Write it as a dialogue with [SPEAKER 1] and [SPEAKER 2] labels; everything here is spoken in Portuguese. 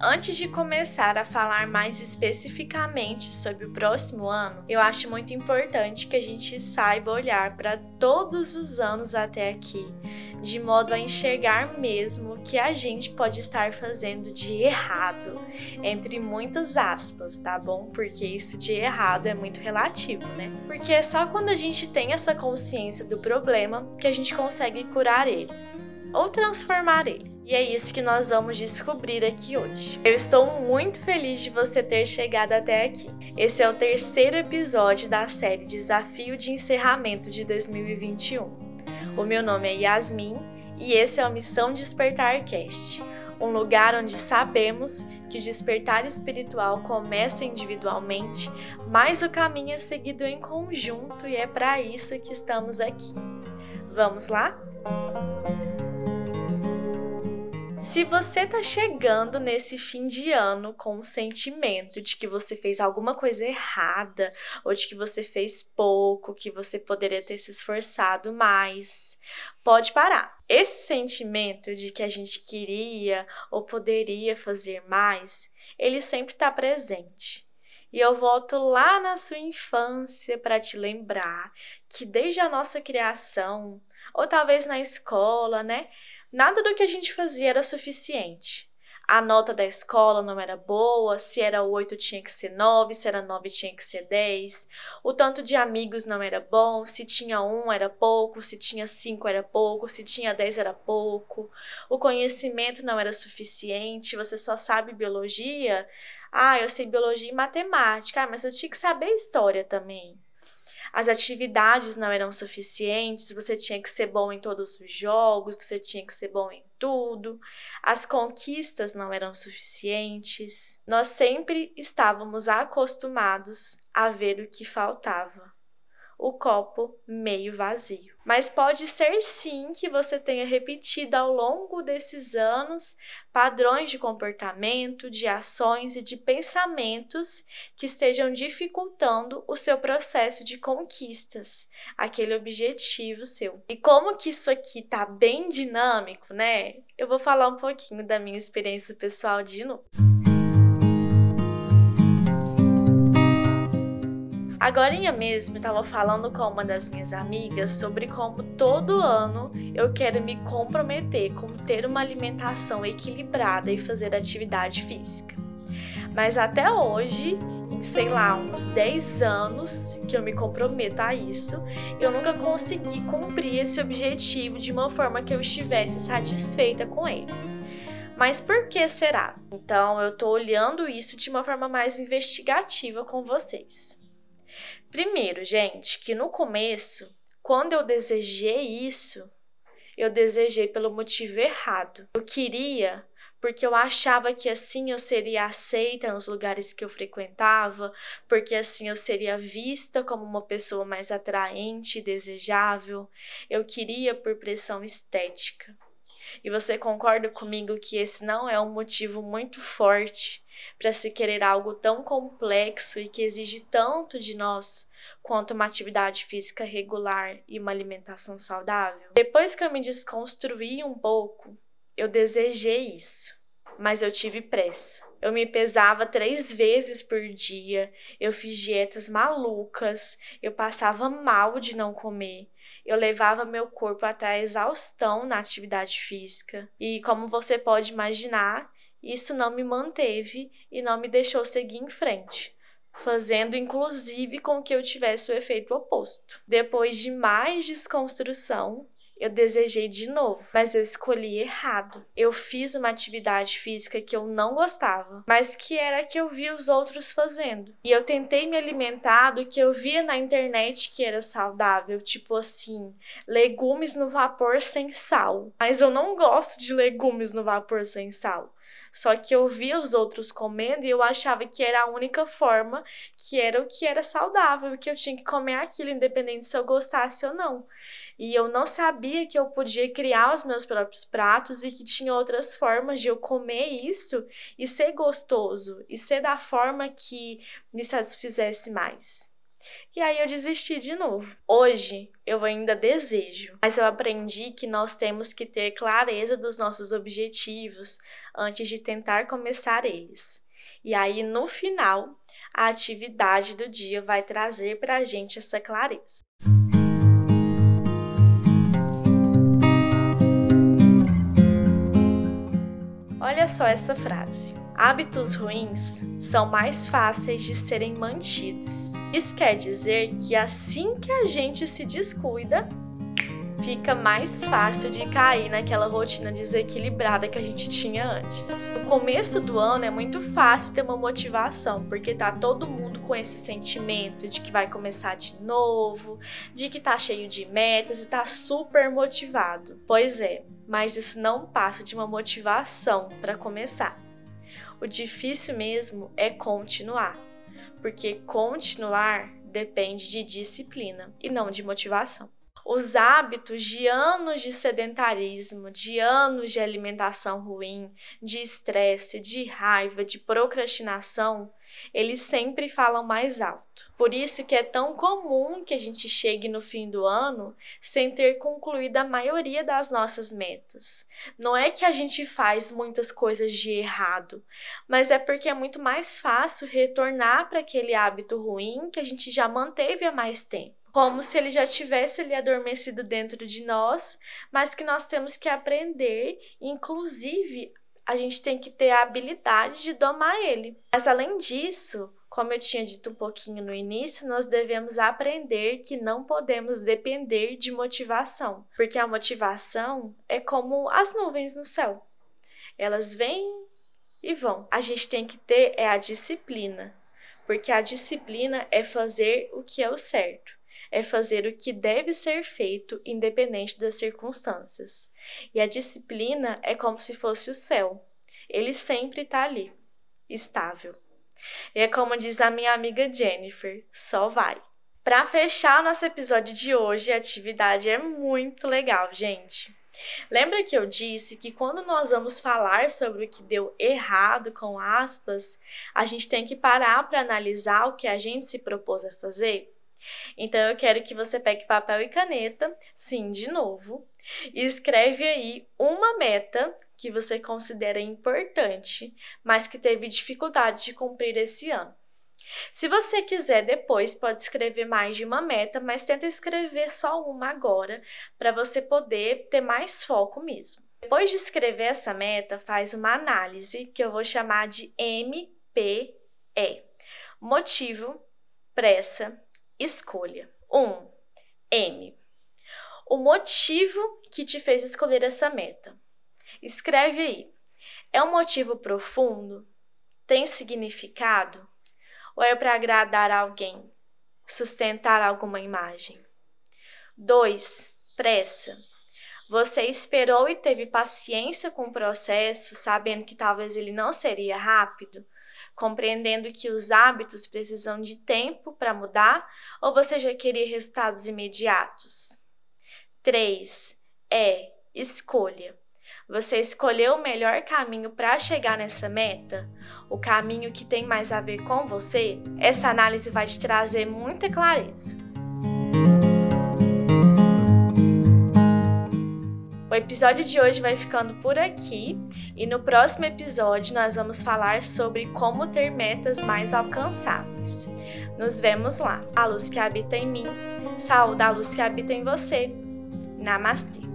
[SPEAKER 1] Antes de começar a falar mais especificamente sobre o próximo ano, eu acho muito importante que a gente saiba olhar para todos os anos até aqui, de modo a enxergar mesmo o que a gente pode estar fazendo de errado, entre muitas aspas, tá bom? Porque isso de errado é muito relativo, né? Porque é só quando a gente tem essa consciência do problema que a gente consegue curar ele ou transformar ele. E é isso que nós vamos descobrir aqui hoje. Eu estou muito feliz de você ter chegado até aqui. Esse é o terceiro episódio da série Desafio de Encerramento de 2021. O meu nome é Yasmin e esse é o Missão Despertar Cast, um lugar onde sabemos que o despertar espiritual começa individualmente, mas o caminho é seguido em conjunto e é para isso que estamos aqui. Vamos lá? Se você tá chegando nesse fim de ano com o sentimento de que você fez alguma coisa errada, ou de que você fez pouco, que você poderia ter se esforçado mais, pode parar. Esse sentimento de que a gente queria ou poderia fazer mais, ele sempre está presente. E eu volto lá na sua infância para te lembrar que desde a nossa criação, ou talvez na escola, né? Nada do que a gente fazia era suficiente. A nota da escola não era boa, se era 8 tinha que ser 9, se era 9 tinha que ser 10. O tanto de amigos não era bom, se tinha um era pouco, se tinha cinco era pouco, se tinha 10 era pouco. O conhecimento não era suficiente, você só sabe biologia. Ah, eu sei biologia e matemática, ah, mas eu tinha que saber história também as atividades não eram suficientes, você tinha que ser bom em todos os jogos, você tinha que ser bom em tudo, as conquistas não eram suficientes. Nós sempre estávamos acostumados a ver o que faltava o copo meio vazio. Mas pode ser sim que você tenha repetido ao longo desses anos padrões de comportamento, de ações e de pensamentos que estejam dificultando o seu processo de conquistas, aquele objetivo seu. E como que isso aqui tá bem dinâmico, né? Eu vou falar um pouquinho da minha experiência pessoal de novo. Agora mesmo eu estava falando com uma das minhas amigas sobre como todo ano eu quero me comprometer com ter uma alimentação equilibrada e fazer atividade física. Mas até hoje, em sei lá, uns 10 anos que eu me comprometo a isso, eu nunca consegui cumprir esse objetivo de uma forma que eu estivesse satisfeita com ele. Mas por que será? Então eu tô olhando isso de uma forma mais investigativa com vocês. Primeiro, gente, que no começo, quando eu desejei isso, eu desejei pelo motivo errado. Eu queria porque eu achava que assim eu seria aceita nos lugares que eu frequentava, porque assim eu seria vista como uma pessoa mais atraente e desejável. Eu queria por pressão estética. E você concorda comigo que esse não é um motivo muito forte para se querer algo tão complexo e que exige tanto de nós quanto uma atividade física regular e uma alimentação saudável? Depois que eu me desconstruí um pouco, eu desejei isso, mas eu tive pressa. Eu me pesava três vezes por dia, eu fiz dietas malucas, eu passava mal de não comer eu levava meu corpo até a exaustão na atividade física. E como você pode imaginar, isso não me manteve e não me deixou seguir em frente fazendo inclusive com que eu tivesse o efeito oposto. Depois de mais desconstrução, eu desejei de novo, mas eu escolhi errado. Eu fiz uma atividade física que eu não gostava, mas que era que eu via os outros fazendo. E eu tentei me alimentar do que eu via na internet que era saudável, tipo assim, legumes no vapor sem sal. Mas eu não gosto de legumes no vapor sem sal. Só que eu via os outros comendo e eu achava que era a única forma, que era o que era saudável, que eu tinha que comer aquilo, independente se eu gostasse ou não. E eu não sabia que eu podia criar os meus próprios pratos e que tinha outras formas de eu comer isso e ser gostoso e ser da forma que me satisfizesse mais. E aí eu desisti de novo. Hoje eu ainda desejo, mas eu aprendi que nós temos que ter clareza dos nossos objetivos antes de tentar começar eles. E aí no final, a atividade do dia vai trazer para a gente essa clareza. Olha só essa frase. Hábitos ruins são mais fáceis de serem mantidos. Isso quer dizer que assim que a gente se descuida, fica mais fácil de cair naquela rotina desequilibrada que a gente tinha antes. No começo do ano é muito fácil ter uma motivação, porque tá todo mundo com esse sentimento de que vai começar de novo, de que tá cheio de metas e tá super motivado. Pois é, mas isso não passa de uma motivação para começar. O difícil mesmo é continuar, porque continuar depende de disciplina e não de motivação. Os hábitos de anos de sedentarismo, de anos de alimentação ruim, de estresse, de raiva, de procrastinação, eles sempre falam mais alto. Por isso que é tão comum que a gente chegue no fim do ano sem ter concluído a maioria das nossas metas. Não é que a gente faz muitas coisas de errado, mas é porque é muito mais fácil retornar para aquele hábito ruim que a gente já manteve há mais tempo como se ele já tivesse ali adormecido dentro de nós, mas que nós temos que aprender, inclusive a gente tem que ter a habilidade de domar ele. Mas além disso, como eu tinha dito um pouquinho no início, nós devemos aprender que não podemos depender de motivação, porque a motivação é como as nuvens no céu. Elas vêm e vão. A gente tem que ter é a disciplina, porque a disciplina é fazer o que é o certo é fazer o que deve ser feito independente das circunstâncias. E a disciplina é como se fosse o céu. Ele sempre está ali, estável. E é como diz a minha amiga Jennifer, só vai. Para fechar nosso episódio de hoje, a atividade é muito legal, gente. Lembra que eu disse que quando nós vamos falar sobre o que deu errado com aspas, a gente tem que parar para analisar o que a gente se propôs a fazer? Então eu quero que você pegue papel e caneta, sim, de novo, e escreve aí uma meta que você considera importante, mas que teve dificuldade de cumprir esse ano. Se você quiser depois, pode escrever mais de uma meta, mas tenta escrever só uma agora, para você poder ter mais foco mesmo. Depois de escrever essa meta, faz uma análise que eu vou chamar de MPE. Motivo, pressa, escolha. 1. Um, M. O motivo que te fez escolher essa meta. Escreve aí. É um motivo profundo? Tem significado? Ou é para agradar alguém? Sustentar alguma imagem? 2. Pressa. Você esperou e teve paciência com o processo, sabendo que talvez ele não seria rápido? Compreendendo que os hábitos precisam de tempo para mudar ou você já queria resultados imediatos? 3. É escolha. Você escolheu o melhor caminho para chegar nessa meta? O caminho que tem mais a ver com você? Essa análise vai te trazer muita clareza. Episódio de hoje vai ficando por aqui e no próximo episódio nós vamos falar sobre como ter metas mais alcançáveis. Nos vemos lá. A luz que habita em mim, saúde a luz que habita em você. Namastê.